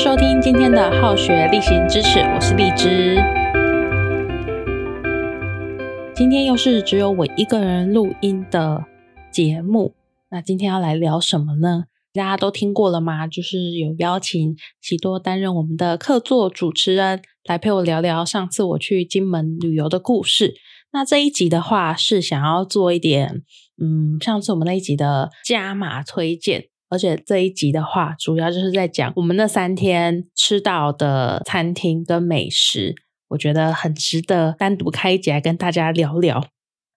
收听今天的好学例行知识，我是荔枝。今天又是只有我一个人录音的节目，那今天要来聊什么呢？大家都听过了吗？就是有邀请喜多担任我们的客座主持人，来陪我聊聊上次我去金门旅游的故事。那这一集的话，是想要做一点，嗯，上次我们那一集的加码推荐。而且这一集的话，主要就是在讲我们那三天吃到的餐厅跟美食，我觉得很值得单独开一集来跟大家聊聊。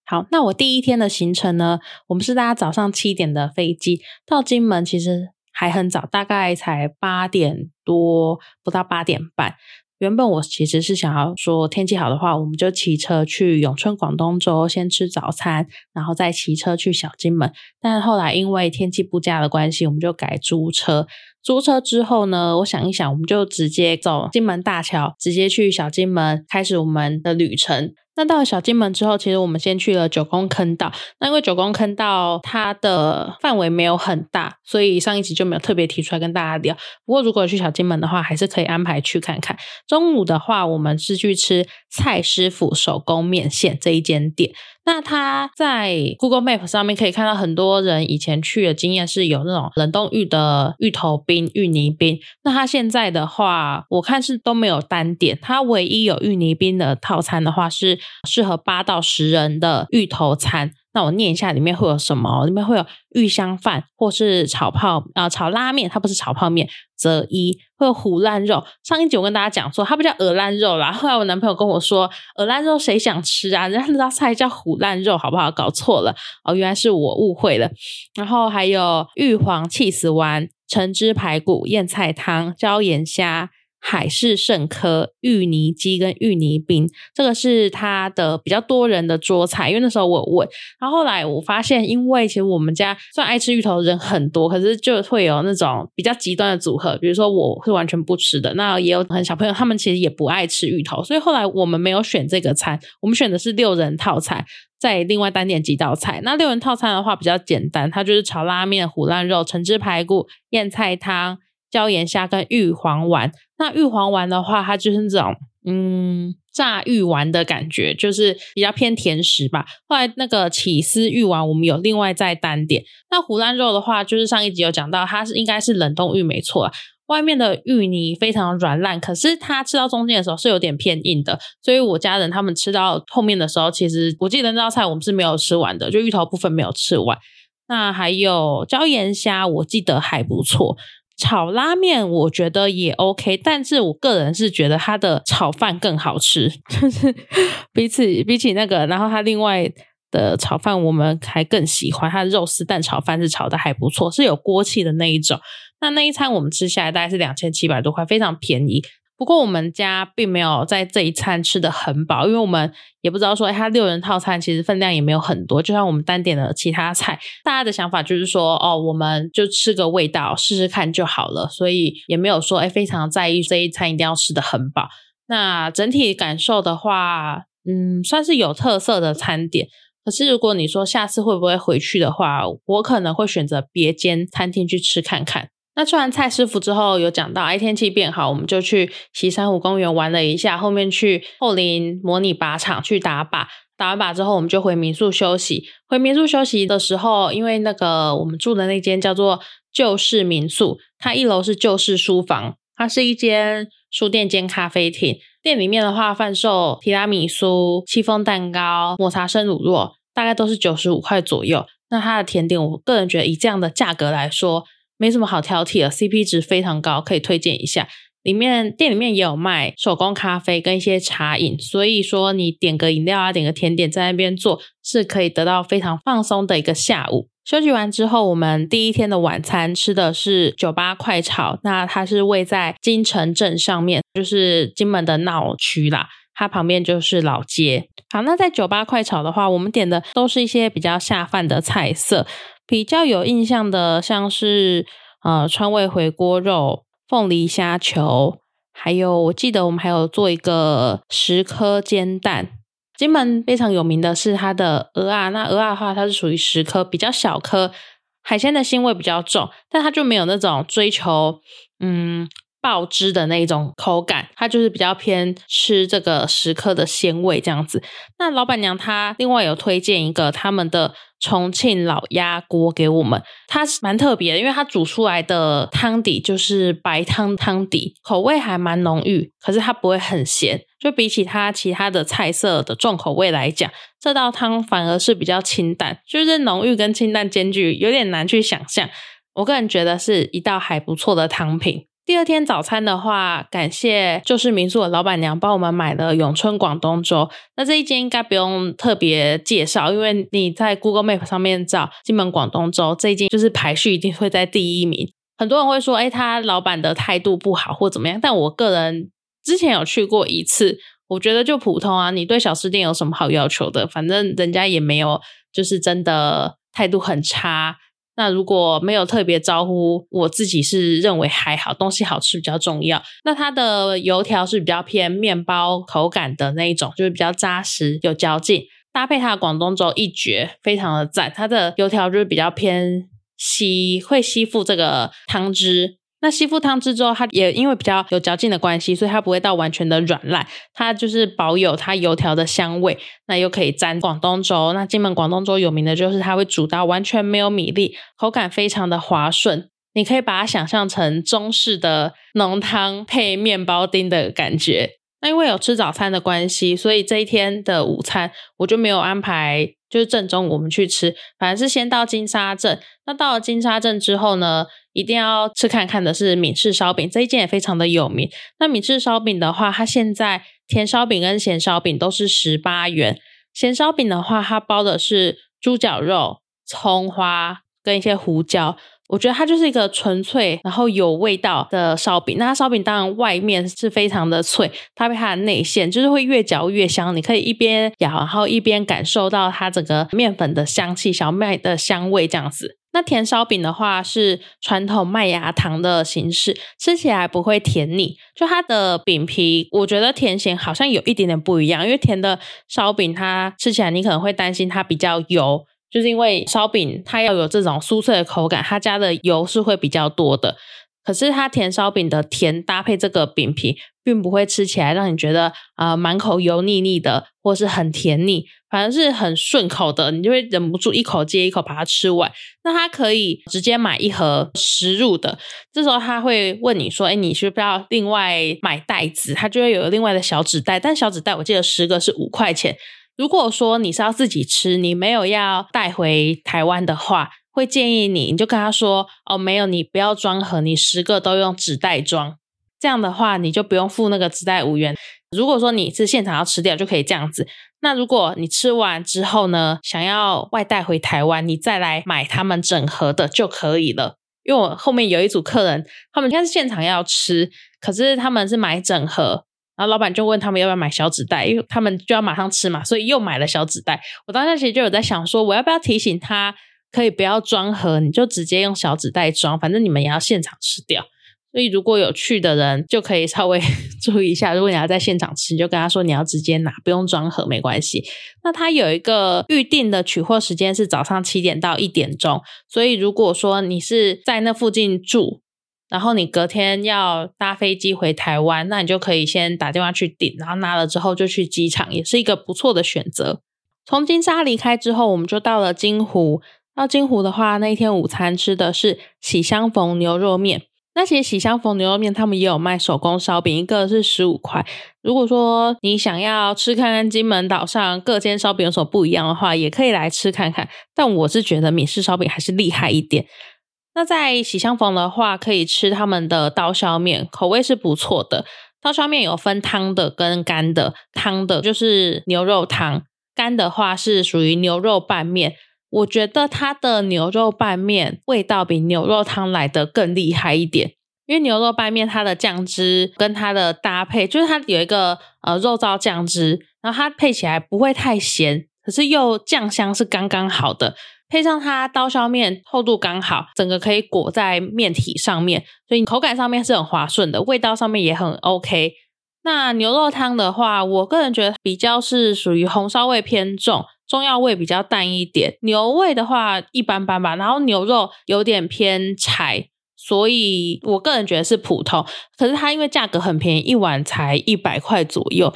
好，那我第一天的行程呢，我们是大家早上七点的飞机到金门，其实还很早，大概才八点多，不到八点半。原本我其实是想要说天气好的话，我们就骑车去永春广东州先吃早餐，然后再骑车去小金门。但后来因为天气不佳的关系，我们就改租车。租车之后呢，我想一想，我们就直接走金门大桥，直接去小金门，开始我们的旅程。那到了小金门之后，其实我们先去了九宫坑道。那因为九宫坑道它的范围没有很大，所以上一集就没有特别提出来跟大家聊。不过如果去小金门的话，还是可以安排去看看。中午的话，我们是去吃蔡师傅手工面线这一间店。那他在 Google Map 上面可以看到很多人以前去的经验是有那种冷冻芋的芋头冰、芋泥冰。那他现在的话，我看是都没有单点，他唯一有芋泥冰的套餐的话是适合八到十人的芋头餐。那我念一下里面会有什么？里面会有玉香饭，或是炒泡啊炒拉面，它不是炒泡面，则一会有虎烂肉。上一集我跟大家讲说，它不叫鹅烂肉啦。后来我男朋友跟我说，鹅烂肉谁想吃啊？人家那道菜叫虎烂肉，好不好？搞错了哦，原来是我误会了。然后还有玉皇气死丸、橙汁排骨、燕菜汤、椒盐虾。海式圣科、芋泥鸡跟芋泥冰，这个是它的比较多人的桌菜。因为那时候我有问，然后后来我发现，因为其实我们家虽然爱吃芋头的人很多，可是就会有那种比较极端的组合，比如说我是完全不吃的，那也有很小朋友，他们其实也不爱吃芋头，所以后来我们没有选这个餐，我们选的是六人套餐，再另外单点几道菜。那六人套餐的话比较简单，它就是炒拉面、虎烂肉、橙汁排骨、燕菜汤。椒盐虾跟玉皇丸，那玉皇丸的话，它就是这种嗯炸玉丸的感觉，就是比较偏甜食吧。后来那个起司玉丸，我们有另外再单点。那胡烂肉的话，就是上一集有讲到，它是应该是冷冻玉没错，外面的芋泥非常软烂，可是它吃到中间的时候是有点偏硬的。所以我家人他们吃到后面的时候，其实我记得那道菜我们是没有吃完的，就芋头部分没有吃完。那还有椒盐虾，我记得还不错。炒拉面我觉得也 OK，但是我个人是觉得它的炒饭更好吃，就是比起比起那个，然后它另外的炒饭我们还更喜欢它的肉丝蛋炒饭是炒的还不错，是有锅气的那一种。那那一餐我们吃下来大概是两千七百多块，非常便宜。不过我们家并没有在这一餐吃的很饱，因为我们也不知道说，哎，它六人套餐其实分量也没有很多，就像我们单点的其他菜，大家的想法就是说，哦，我们就吃个味道试试看就好了，所以也没有说，哎，非常在意这一餐一定要吃的很饱。那整体感受的话，嗯，算是有特色的餐点。可是如果你说下次会不会回去的话，我可能会选择别间餐厅去吃看看。那吃完蔡师傅之后，有讲到哎，天气变好，我们就去西山湖公园玩了一下。后面去后林模拟靶场去打靶，打完靶之后，我们就回民宿休息。回民宿休息的时候，因为那个我们住的那间叫做旧式民宿，它一楼是旧式书房，它是一间书店兼咖啡厅。店里面的话，贩售提拉米苏、戚风蛋糕、抹茶生乳酪，大概都是九十五块左右。那它的甜点，我个人觉得以这样的价格来说，没什么好挑剔的，CP 值非常高，可以推荐一下。里面店里面也有卖手工咖啡跟一些茶饮，所以说你点个饮料啊，点个甜点在那边做，是可以得到非常放松的一个下午。休息完之后，我们第一天的晚餐吃的是酒吧快炒，那它是位在金城镇上面，就是金门的闹区啦，它旁边就是老街。好，那在酒吧快炒的话，我们点的都是一些比较下饭的菜色。比较有印象的，像是呃川味回锅肉、凤梨虾球，还有我记得我们还有做一个十颗煎蛋。金门非常有名的是它的鹅啊，那鹅啊的话，它是属于十颗比较小颗，海鲜的腥味比较重，但它就没有那种追求嗯爆汁的那种口感，它就是比较偏吃这个食客的鲜味这样子。那老板娘她另外有推荐一个他们的重庆老鸭锅给我们，它是蛮特别的，因为它煮出来的汤底就是白汤汤底，口味还蛮浓郁，可是它不会很咸。就比起它其他的菜色的重口味来讲，这道汤反而是比较清淡，就是浓郁跟清淡兼具，有点难去想象。我个人觉得是一道还不错的汤品。第二天早餐的话，感谢就是民宿的老板娘帮我们买了永春广东粥。那这一间应该不用特别介绍，因为你在 Google Map 上面找金门广东粥，这一间就是排序一定会在第一名。很多人会说，哎，他老板的态度不好或怎么样？但我个人之前有去过一次，我觉得就普通啊。你对小吃店有什么好要求的？反正人家也没有，就是真的态度很差。那如果没有特别招呼，我自己是认为还好，东西好吃比较重要。那它的油条是比较偏面包口感的那一种，就是比较扎实有嚼劲，搭配它的广东粥一绝，非常的赞。它的油条就是比较偏吸，会吸附这个汤汁。那吸附汤汁之后，它也因为比较有嚼劲的关系，所以它不会到完全的软烂，它就是保有它油条的香味，那又可以沾广东粥。那金门广东粥有名的就是它会煮到完全没有米粒，口感非常的滑顺。你可以把它想象成中式的浓汤配面包丁的感觉。那因为有吃早餐的关系，所以这一天的午餐我就没有安排，就是正中午我们去吃，反而是先到金沙镇。那到了金沙镇之后呢？一定要吃看看的是闽式烧饼，这一件也非常的有名。那闽式烧饼的话，它现在甜烧饼跟咸烧饼都是十八元。咸烧饼的话，它包的是猪脚肉、葱花跟一些胡椒。我觉得它就是一个纯粹然后有味道的烧饼。那烧饼当然外面是非常的脆，搭配它的内馅，就是会越嚼越香。你可以一边咬，然后一边感受到它整个面粉的香气、小麦的香味这样子。那甜烧饼的话是传统麦芽糖的形式，吃起来不会甜腻。就它的饼皮，我觉得甜咸好像有一点点不一样。因为甜的烧饼，它吃起来你可能会担心它比较油，就是因为烧饼它要有这种酥脆的口感，它加的油是会比较多的。可是它甜烧饼的甜搭配这个饼皮，并不会吃起来让你觉得啊满口油腻腻的，或是很甜腻，反而是很顺口的，你就会忍不住一口接一口把它吃完。那它可以直接买一盒十入的，这时候他会问你说：“哎，你需不需要另外买袋子？”他就会有另外的小纸袋，但小纸袋我记得十个是五块钱。如果说你是要自己吃，你没有要带回台湾的话。会建议你，你就跟他说哦，没有，你不要装盒，你十个都用纸袋装。这样的话，你就不用付那个纸袋五元。如果说你是现场要吃掉，就可以这样子。那如果你吃完之后呢，想要外带回台湾，你再来买他们整盒的就可以了。因为我后面有一组客人，他们应该是现场要吃，可是他们是买整盒，然后老板就问他们要不要买小纸袋，因为他们就要马上吃嘛，所以又买了小纸袋。我当时其实就有在想说，我要不要提醒他？可以不要装盒，你就直接用小纸袋装，反正你们也要现场吃掉。所以如果有去的人，就可以稍微 注意一下。如果你要在现场吃，你就跟他说你要直接拿，不用装盒，没关系。那他有一个预定的取货时间是早上七点到一点钟，所以如果说你是在那附近住，然后你隔天要搭飞机回台湾，那你就可以先打电话去订，然后拿了之后就去机场，也是一个不错的选择。从金沙离开之后，我们就到了金湖。到金湖的话，那一天午餐吃的是喜相逢牛肉面。那其实喜相逢牛肉面他们也有卖手工烧饼，一个是十五块。如果说你想要吃看看金门岛上各间烧饼有什么不一样的话，也可以来吃看看。但我是觉得闽式烧饼还是厉害一点。那在喜相逢的话，可以吃他们的刀削面，口味是不错的。刀削面有分汤的跟干的，汤的就是牛肉汤，干的话是属于牛肉拌面。我觉得它的牛肉拌面味道比牛肉汤来的更厉害一点，因为牛肉拌面它的酱汁跟它的搭配，就是它有一个呃肉燥酱汁，然后它配起来不会太咸，可是又酱香是刚刚好的，配上它刀削面厚度刚好，整个可以裹在面体上面，所以口感上面是很滑顺的，味道上面也很 OK。那牛肉汤的话，我个人觉得比较是属于红烧味偏重。中药味比较淡一点，牛味的话一般般吧。然后牛肉有点偏柴，所以我个人觉得是普通。可是它因为价格很便宜，一碗才一百块左右，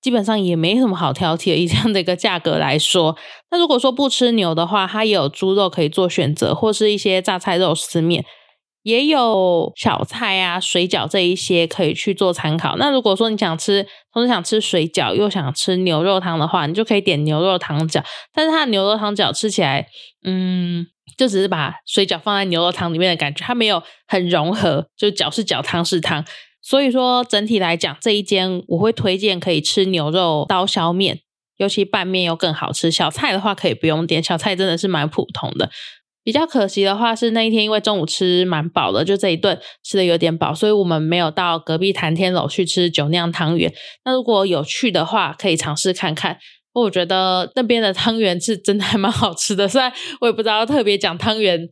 基本上也没什么好挑剔的。以这样的一个价格来说，那如果说不吃牛的话，它也有猪肉可以做选择，或是一些榨菜肉丝面。也有小菜啊、水饺这一些可以去做参考。那如果说你想吃，同时想吃水饺又想吃牛肉汤的话，你就可以点牛肉汤饺。但是它的牛肉汤饺吃起来，嗯，就只是把水饺放在牛肉汤里面的感觉，它没有很融合，就饺是饺，汤是汤。所以说整体来讲，这一间我会推荐可以吃牛肉刀削面，尤其拌面又更好吃。小菜的话可以不用点，小菜真的是蛮普通的。比较可惜的话是那一天，因为中午吃蛮饱的，就这一顿吃的有点饱，所以我们没有到隔壁谈天楼去吃酒酿汤圆。那如果有去的话，可以尝试看看。我觉得那边的汤圆是真的还蛮好吃的，虽然我也不知道特别讲汤圆。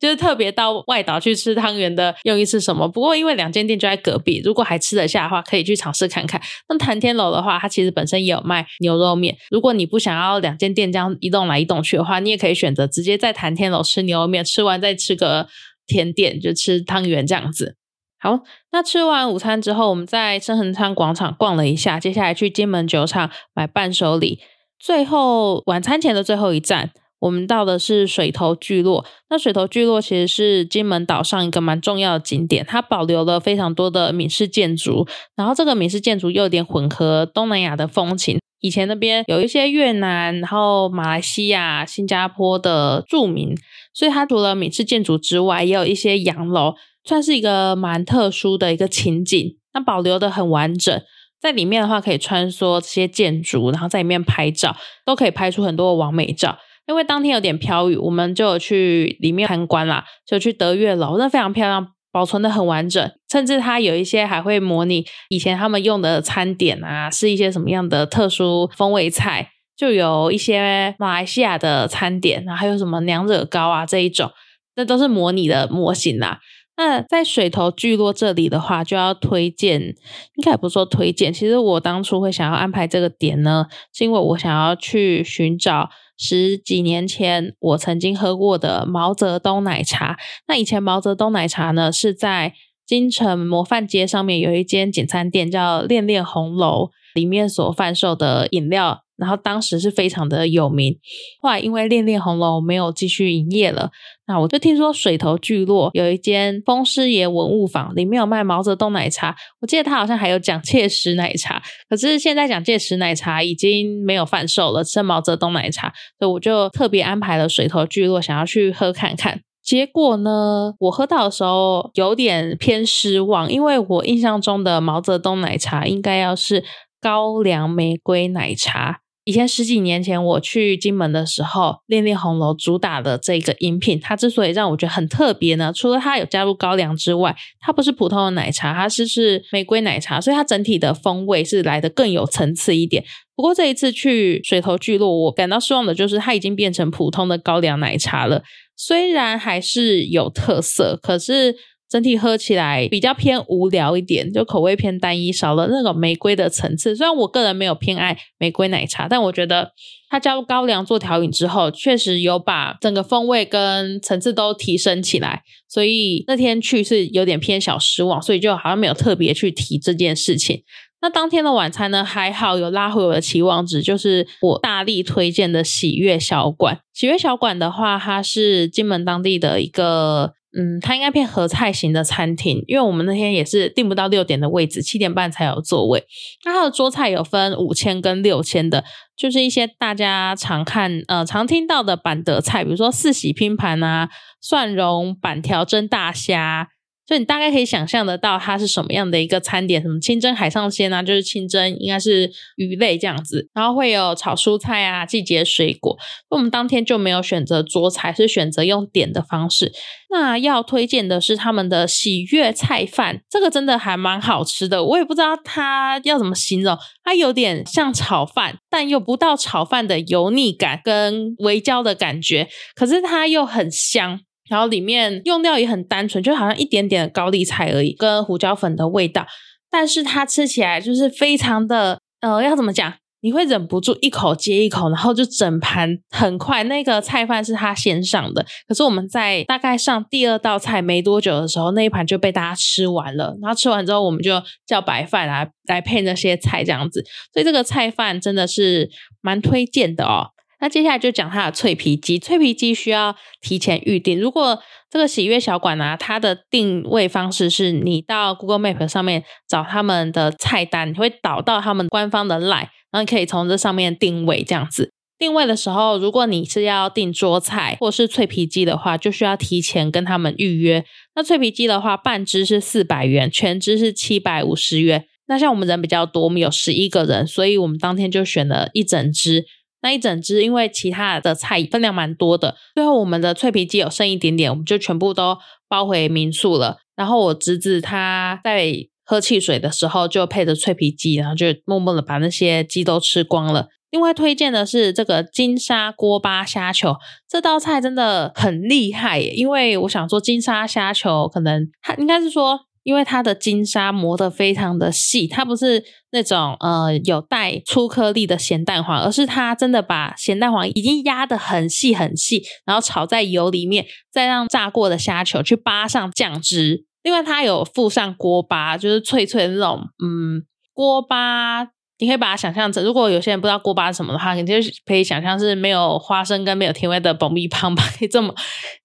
就是特别到外岛去吃汤圆的用意是什么？不过因为两间店就在隔壁，如果还吃得下的话，可以去尝试看看。那谈天楼的话，它其实本身也有卖牛肉面。如果你不想要两间店这样移动来移动去的话，你也可以选择直接在谈天楼吃牛肉面，吃完再吃个甜点，就吃汤圆这样子。好，那吃完午餐之后，我们在深恒昌广场逛了一下，接下来去金门酒厂买伴手礼，最后晚餐前的最后一站。我们到的是水头聚落，那水头聚落其实是金门岛上一个蛮重要的景点，它保留了非常多的闽式建筑，然后这个闽式建筑又有点混合东南亚的风情。以前那边有一些越南、然后马来西亚、新加坡的住民，所以它除了闽式建筑之外，也有一些洋楼，算是一个蛮特殊的一个情景。那保留的很完整，在里面的话可以穿梭这些建筑，然后在里面拍照，都可以拍出很多的完美照。因为当天有点飘雨，我们就去里面参观啦，就去德月楼，那非常漂亮，保存的很完整，甚至它有一些还会模拟以前他们用的餐点啊，是一些什么样的特殊风味菜，就有一些马来西亚的餐点，然后还有什么娘惹糕啊这一种，那都是模拟的模型啦。那在水头聚落这里的话，就要推荐，应该也不说推荐，其实我当初会想要安排这个点呢，是因为我想要去寻找。十几年前，我曾经喝过的毛泽东奶茶。那以前毛泽东奶茶呢，是在京城模范街上面有一间简餐店，叫恋恋红楼，里面所贩售的饮料。然后当时是非常的有名，后来因为恋恋红楼没有继续营业了，那我就听说水头聚落有一间风师爷文物坊，里面有卖毛泽东奶茶，我记得他好像还有蒋介石奶茶，可是现在蒋介石奶茶已经没有贩售了，只剩毛泽东奶茶，所以我就特别安排了水头聚落，想要去喝看看。结果呢，我喝到的时候有点偏失望，因为我印象中的毛泽东奶茶应该要是高粱玫瑰奶茶。以前十几年前我去金门的时候，恋恋红楼主打的这个饮品，它之所以让我觉得很特别呢，除了它有加入高粱之外，它不是普通的奶茶，它是是玫瑰奶茶，所以它整体的风味是来的更有层次一点。不过这一次去水头聚落，我感到失望的就是它已经变成普通的高粱奶茶了，虽然还是有特色，可是。整体喝起来比较偏无聊一点，就口味偏单一，少了那种玫瑰的层次。虽然我个人没有偏爱玫瑰奶茶，但我觉得它加入高粱做调饮之后，确实有把整个风味跟层次都提升起来。所以那天去是有点偏小失望，所以就好像没有特别去提这件事情。那当天的晚餐呢，还好有拉回我的期望值，就是我大力推荐的喜悦小馆。喜悦小馆的话，它是金门当地的一个。嗯，它应该偏合菜型的餐厅，因为我们那天也是订不到六点的位置，七点半才有座位。那它的桌菜有分五千跟六千的，就是一些大家常看呃常听到的板德菜，比如说四喜拼盘啊、蒜蓉板条蒸大虾。所以你大概可以想象得到它是什么样的一个餐点，什么清蒸海上鲜啊，就是清蒸应该是鱼类这样子，然后会有炒蔬菜啊，季节水果。我们当天就没有选择桌菜，是选择用点的方式。那要推荐的是他们的喜悦菜饭，这个真的还蛮好吃的。我也不知道它要怎么形容，它有点像炒饭，但又不到炒饭的油腻感跟微焦的感觉，可是它又很香。然后里面用料也很单纯，就好像一点点的高丽菜而已，跟胡椒粉的味道。但是它吃起来就是非常的，呃，要怎么讲？你会忍不住一口接一口，然后就整盘很快。那个菜饭是他先上的，可是我们在大概上第二道菜没多久的时候，那一盘就被大家吃完了。然后吃完之后，我们就叫白饭来来配那些菜这样子。所以这个菜饭真的是蛮推荐的哦。那接下来就讲它的脆皮鸡，脆皮鸡需要提前预定。如果这个喜悦小馆呢，它的定位方式是你到 Google Map 上面找他们的菜单，你会导到他们官方的 Line。然后你可以从这上面定位，这样子定位的时候，如果你是要订桌菜或是脆皮鸡的话，就需要提前跟他们预约。那脆皮鸡的话，半只是四百元，全只是七百五十元。那像我们人比较多，我们有十一个人，所以我们当天就选了一整只。那一整只，因为其他的菜分量蛮多的，最后我们的脆皮鸡有剩一点点，我们就全部都包回民宿了。然后我侄子他在。喝汽水的时候就配着脆皮鸡，然后就默默的把那些鸡都吃光了。另外推荐的是这个金沙锅巴虾球，这道菜真的很厉害耶。因为我想说金沙虾球，可能它应该是说，因为它的金沙磨得非常的细，它不是那种呃有带粗颗粒的咸蛋黄，而是它真的把咸蛋黄已经压得很细很细，然后炒在油里面，再让炸过的虾球去扒上酱汁。另外，它有附上锅巴，就是脆脆的那种，嗯，锅巴，你可以把它想象成，如果有些人不知道锅巴是什么的话，你就可以想象是没有花生跟没有甜味的爆米棒吧，可以这么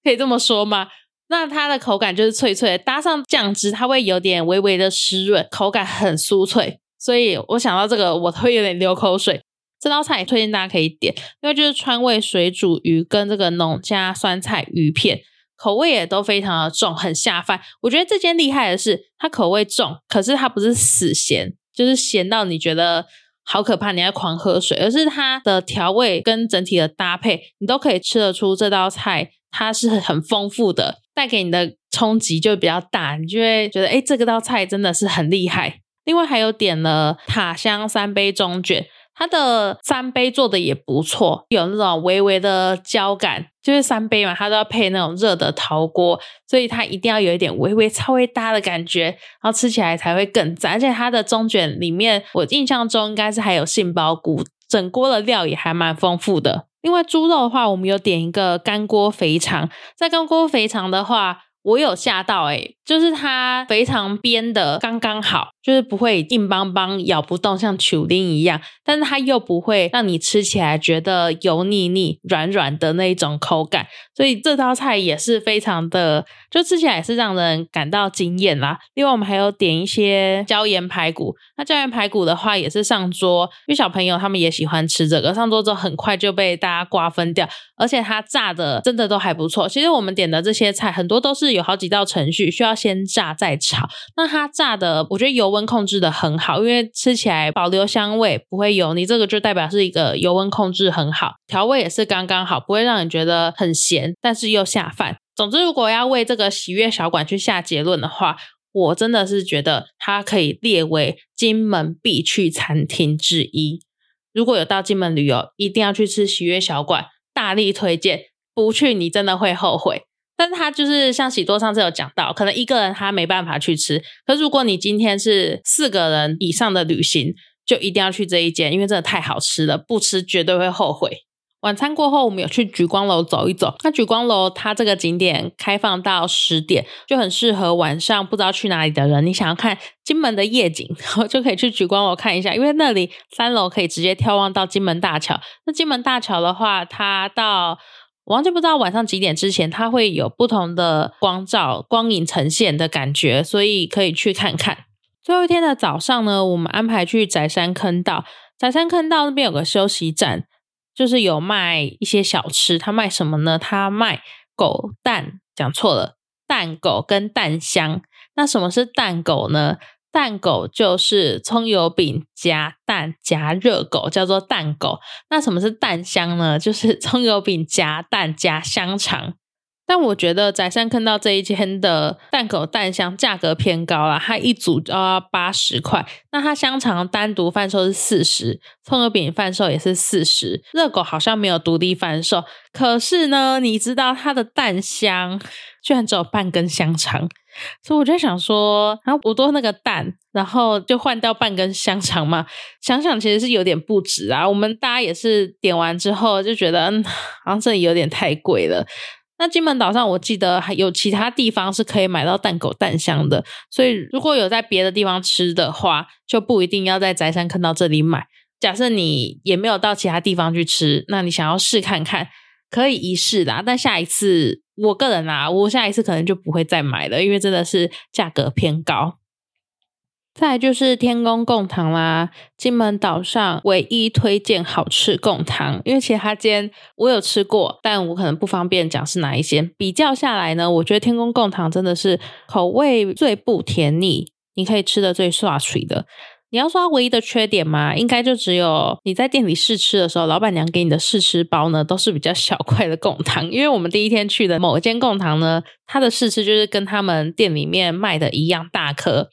可以这么说吗？那它的口感就是脆脆，搭上酱汁，它会有点微微的湿润，口感很酥脆，所以我想到这个，我会有点流口水。这道菜也推荐大家可以点，因为就是川味水煮鱼跟这个农家酸菜鱼片。口味也都非常的重，很下饭。我觉得这间厉害的是，它口味重，可是它不是死咸，就是咸到你觉得好可怕，你要狂喝水，而是它的调味跟整体的搭配，你都可以吃得出这道菜它是很丰富的，带给你的冲击就比较大，你就会觉得哎，这个道菜真的是很厉害。另外还有点了塔香三杯中卷。它的三杯做的也不错，有那种微微的焦感，就是三杯嘛，它都要配那种热的陶锅，所以它一定要有一点微微超微搭的感觉，然后吃起来才会更赞。而且它的中卷里面，我印象中应该是还有杏鲍菇，整锅的料也还蛮丰富的。另外猪肉的话，我们有点一个干锅肥肠，在干锅肥肠的话。我有吓到哎，就是它肥肠煸的刚刚好，就是不会硬邦邦咬不动，像球丁一样，但是它又不会让你吃起来觉得油腻腻、软软的那一种口感，所以这道菜也是非常的，就吃起来也是让人感到惊艳啦。另外，我们还有点一些椒盐排骨，那椒盐排骨的话也是上桌，因为小朋友他们也喜欢吃这个，上桌之后很快就被大家瓜分掉，而且它炸的真的都还不错。其实我们点的这些菜很多都是。有好几道程序需要先炸再炒，那它炸的我觉得油温控制的很好，因为吃起来保留香味不会油腻，这个就代表是一个油温控制很好，调味也是刚刚好，不会让你觉得很咸，但是又下饭。总之，如果要为这个喜悦小馆去下结论的话，我真的是觉得它可以列为金门必去餐厅之一。如果有到金门旅游，一定要去吃喜悦小馆，大力推荐，不去你真的会后悔。但是他就是像喜多上次有讲到，可能一个人他没办法去吃，可如果你今天是四个人以上的旅行，就一定要去这一间，因为真的太好吃了，不吃绝对会后悔。晚餐过后，我们有去举光楼走一走。那举光楼它这个景点开放到十点，就很适合晚上不知道去哪里的人，你想要看金门的夜景，就可以去举光楼看一下，因为那里三楼可以直接眺望到金门大桥。那金门大桥的话，它到我完全不知道晚上几点之前，它会有不同的光照、光影呈现的感觉，所以可以去看看。最后一天的早上呢，我们安排去宰山坑道。宰山坑道那边有个休息站，就是有卖一些小吃。他卖什么呢？他卖狗蛋，讲错了，蛋狗跟蛋香。那什么是蛋狗呢？蛋狗就是葱油饼夹蛋夹热狗，叫做蛋狗。那什么是蛋香呢？就是 葱油饼夹蛋夹香肠。但我觉得宰山看到这一间的蛋狗蛋香价格偏高了，它一组就要八十块。那它香肠单独贩售是四十，葱油饼贩售也是四十，热狗好像没有独立贩售。可是呢，你知道它的蛋香居然只有半根香肠。所以我就想说，然后我多那个蛋，然后就换掉半根香肠嘛。想想其实是有点不值啊。我们大家也是点完之后就觉得，嗯，好像这里有点太贵了。那金门岛上，我记得还有其他地方是可以买到蛋狗蛋香的，所以如果有在别的地方吃的话，就不一定要在宅山坑到这里买。假设你也没有到其他地方去吃，那你想要试看看，可以一试啦。但下一次，我个人啊，我下一次可能就不会再买了，因为真的是价格偏高。再就是天宫贡糖啦，金门岛上唯一推荐好吃贡糖，因为其他间我有吃过，但我可能不方便讲是哪一间。比较下来呢，我觉得天宫贡糖真的是口味最不甜腻，你可以吃的最刷脆的。你要说它唯一的缺点嘛，应该就只有你在店里试吃的时候，老板娘给你的试吃包呢，都是比较小块的贡糖。因为我们第一天去的某一间贡糖呢，它的试吃就是跟他们店里面卖的一样大颗。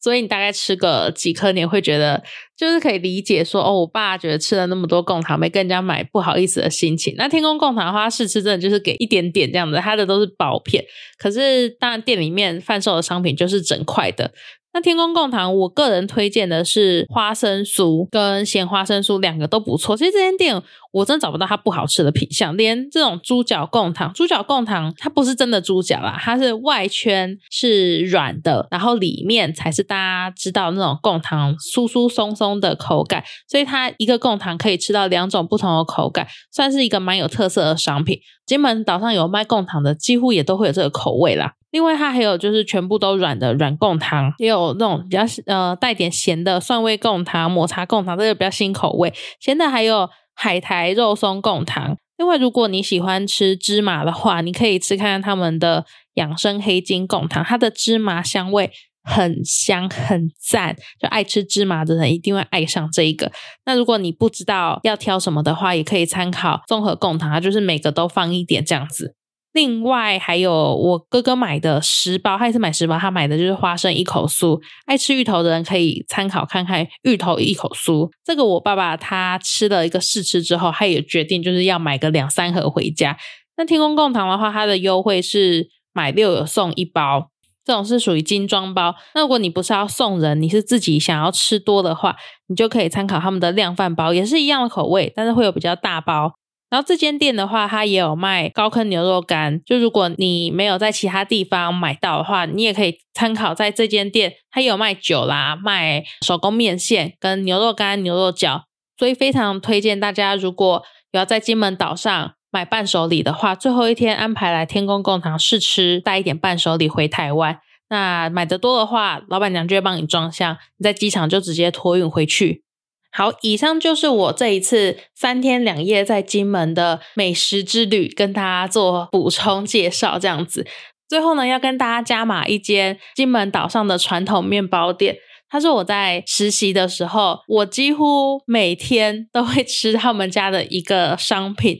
所以你大概吃个几颗，你会觉得就是可以理解说，哦，我爸觉得吃了那么多贡糖没跟人家买，不好意思的心情。那天宫贡糖的话，试吃真的就是给一点点这样子，它的都是薄片。可是当然店里面贩售的商品就是整块的。那天宫贡糖，我个人推荐的是花生酥跟咸花生酥，两个都不错。其实这间店我真找不到它不好吃的品相，连这种猪脚贡糖，猪脚贡糖它不是真的猪脚啦，它是外圈是软的，然后里面才是大家知道那种贡糖酥酥松松的口感，所以它一个贡糖可以吃到两种不同的口感，算是一个蛮有特色的商品。金门岛上有卖贡糖的，几乎也都会有这个口味啦。另外，它还有就是全部都软的软贡糖，也有那种比较呃带点咸的蒜味贡糖、抹茶贡糖，这个比较新口味。咸的还有海苔肉松贡糖。另外，如果你喜欢吃芝麻的话，你可以吃看看他们的养生黑金贡糖，它的芝麻香味很香很赞，就爱吃芝麻的人一定会爱上这一个。那如果你不知道要挑什么的话，也可以参考综合贡糖，它就是每个都放一点这样子。另外还有我哥哥买的十包，他也是买十包，他买的就是花生一口酥。爱吃芋头的人可以参考看看芋头一口酥。这个我爸爸他吃了一个试吃之后，他也决定就是要买个两三盒回家。那天空贡糖的话，它的优惠是买六有送一包，这种是属于精装包。那如果你不是要送人，你是自己想要吃多的话，你就可以参考他们的量饭包，也是一样的口味，但是会有比较大包。然后这间店的话，它也有卖高坑牛肉干。就如果你没有在其他地方买到的话，你也可以参考在这间店，它有卖酒啦，卖手工面线跟牛肉干、牛肉饺。所以非常推荐大家，如果要在金门岛上买伴手礼的话，最后一天安排来天宫贡堂试吃，带一点伴手礼回台湾。那买的多的话，老板娘就会帮你装箱，你在机场就直接托运回去。好，以上就是我这一次三天两夜在金门的美食之旅，跟大家做补充介绍。这样子，最后呢，要跟大家加码一间金门岛上的传统面包店。它是我在实习的时候，我几乎每天都会吃他们家的一个商品。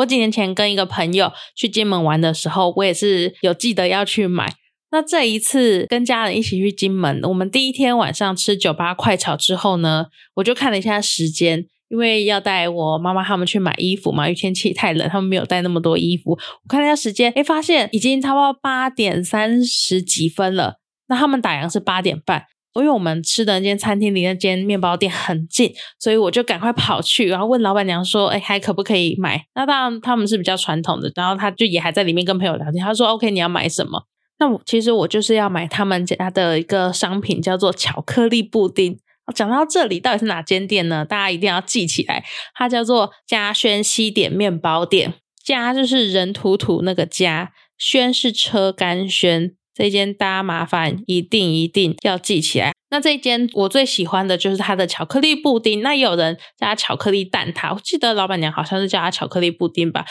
我几年前跟一个朋友去金门玩的时候，我也是有记得要去买。那这一次跟家人一起去金门，我们第一天晚上吃酒吧快炒之后呢，我就看了一下时间，因为要带我妈妈他们去买衣服嘛，因为天气太冷，他们没有带那么多衣服。我看了一下时间，哎，发现已经差不多八点三十几分了。那他们打烊是八点半，因为我们吃的那间餐厅离那间面包店很近，所以我就赶快跑去，然后问老板娘说：“哎，还可不可以买？”那当然他们是比较传统的，然后他就也还在里面跟朋友聊天。他说：“OK，你要买什么？”那我其实我就是要买他们家的一个商品，叫做巧克力布丁。讲到这里，到底是哪间店呢？大家一定要记起来，它叫做嘉轩西点面包店。嘉就是人土土那个嘉，轩是车干轩。这一间大家麻烦一定一定要记起来。那这一间我最喜欢的就是它的巧克力布丁。那有人加巧克力蛋挞，我记得老板娘好像是叫它巧克力布丁吧。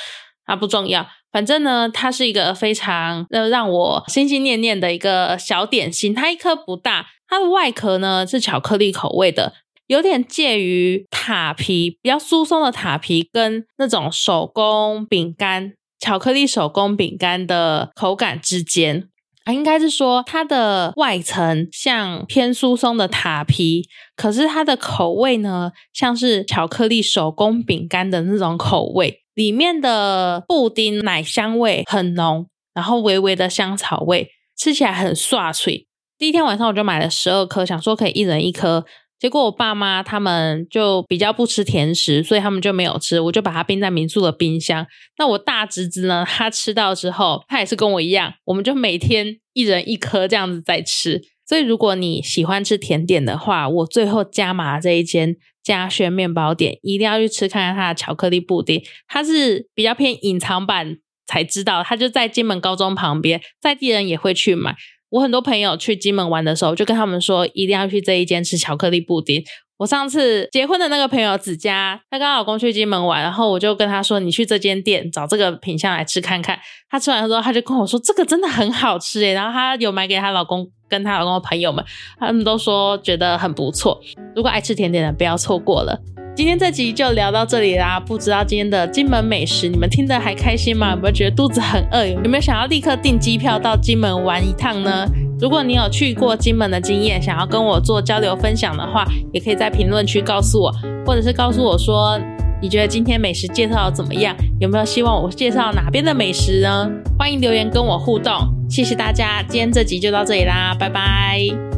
啊，不重要，反正呢，它是一个非常呃让我心心念念的一个小点心。它一颗不大，它的外壳呢是巧克力口味的，有点介于塔皮比较酥松的塔皮跟那种手工饼干巧克力手工饼干的口感之间，应该是说它的外层像偏疏松的塔皮，可是它的口味呢像是巧克力手工饼干的那种口味。里面的布丁奶香味很浓，然后微微的香草味，吃起来很刷脆。第一天晚上我就买了十二颗，想说可以一人一颗。结果我爸妈他们就比较不吃甜食，所以他们就没有吃。我就把它冰在民宿的冰箱。那我大侄子呢，他吃到之后，他也是跟我一样，我们就每天一人一颗这样子在吃。所以如果你喜欢吃甜点的话，我最后加码这一间嘉轩面包店，一定要去吃看看它的巧克力布丁。它是比较偏隐藏版，才知道它就在金门高中旁边，在地人也会去买。我很多朋友去金门玩的时候，就跟他们说一定要去这一间吃巧克力布丁。我上次结婚的那个朋友子佳，她跟她老公去金门玩，然后我就跟她说：“你去这间店找这个品相来吃看看。”她吃完之后，她就跟我说：“这个真的很好吃诶。”然后她有买给她老公跟她老公的朋友们，他们都说觉得很不错。如果爱吃甜点的，不要错过了。今天这集就聊到这里啦，不知道今天的金门美食你们听得还开心吗？有没有觉得肚子很饿？有没有想要立刻订机票到金门玩一趟呢？如果你有去过金门的经验，想要跟我做交流分享的话，也可以在评论区告诉我，或者是告诉我说你觉得今天美食介绍怎么样？有没有希望我介绍哪边的美食呢？欢迎留言跟我互动，谢谢大家，今天这集就到这里啦，拜拜。